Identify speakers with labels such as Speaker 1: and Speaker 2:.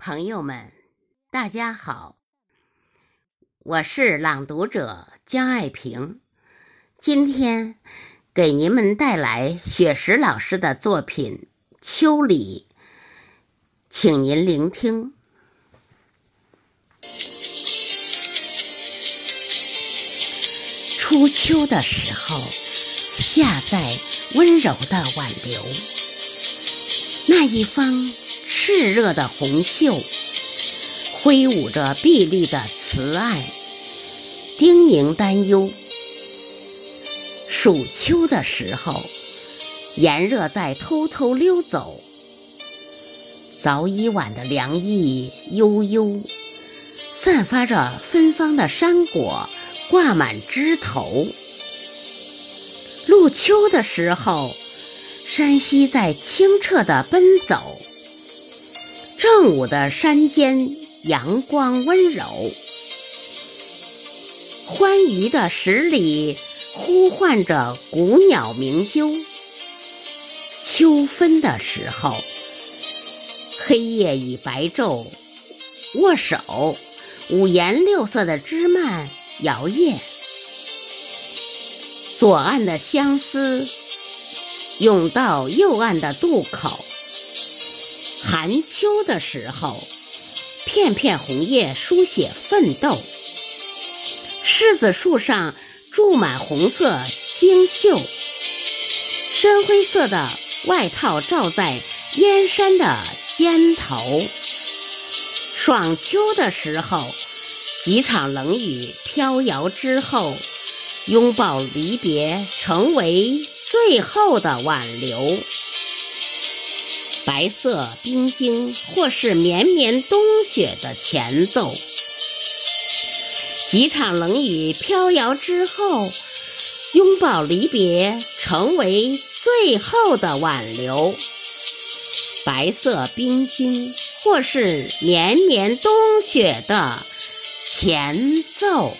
Speaker 1: 朋友们，大家好，我是朗读者江爱萍，今天给您们带来雪石老师的作品《秋里》，请您聆听。初秋的时候，夏在温柔的挽留，那一方。炽热的红袖，挥舞着碧绿的慈爱，叮咛担忧。暑秋的时候，炎热在偷偷溜走，早已晚的凉意悠悠，散发着芬芳的山果挂满枝头。入秋的时候，山溪在清澈的奔走。正午的山间，阳光温柔，欢愉的十里呼唤着古鸟鸣啾。秋分的时候，黑夜已白昼，握手，五颜六色的枝蔓摇曳，左岸的相思涌到右岸的渡口。寒秋的时候，片片红叶书写奋斗。柿子树上住满红色星宿，深灰色的外套罩在燕山的肩头。爽秋的时候，几场冷雨飘摇之后，拥抱离别成为最后的挽留。白色冰晶，或是绵绵冬雪的前奏。几场冷雨飘摇之后，拥抱离别成为最后的挽留。白色冰晶，或是绵绵冬雪的前奏。